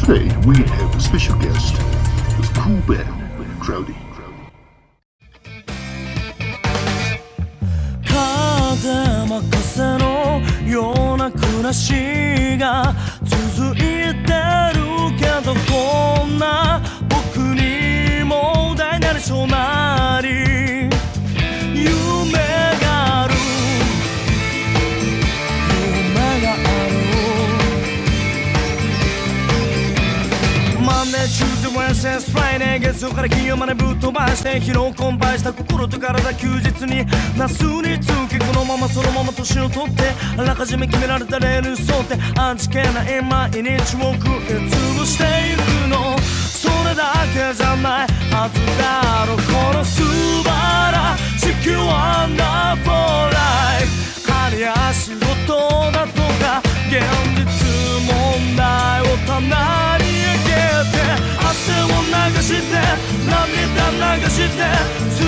Today we have a special guest, the cool band, Crowdy. 風任せのような暮らしが続い Monday, Tuesday, Wednesday, Thursday, Friday 月曜から金曜までぶっ飛ばして疲労困憊した心と体休日に夏につきこのままそのまま年を取ってあらかじめ決められたレールに沿って味気ない毎日を食い潰していくのそれだけじゃないはずだろこの素晴らしき wonderful life 針や仕事だとか現 sit there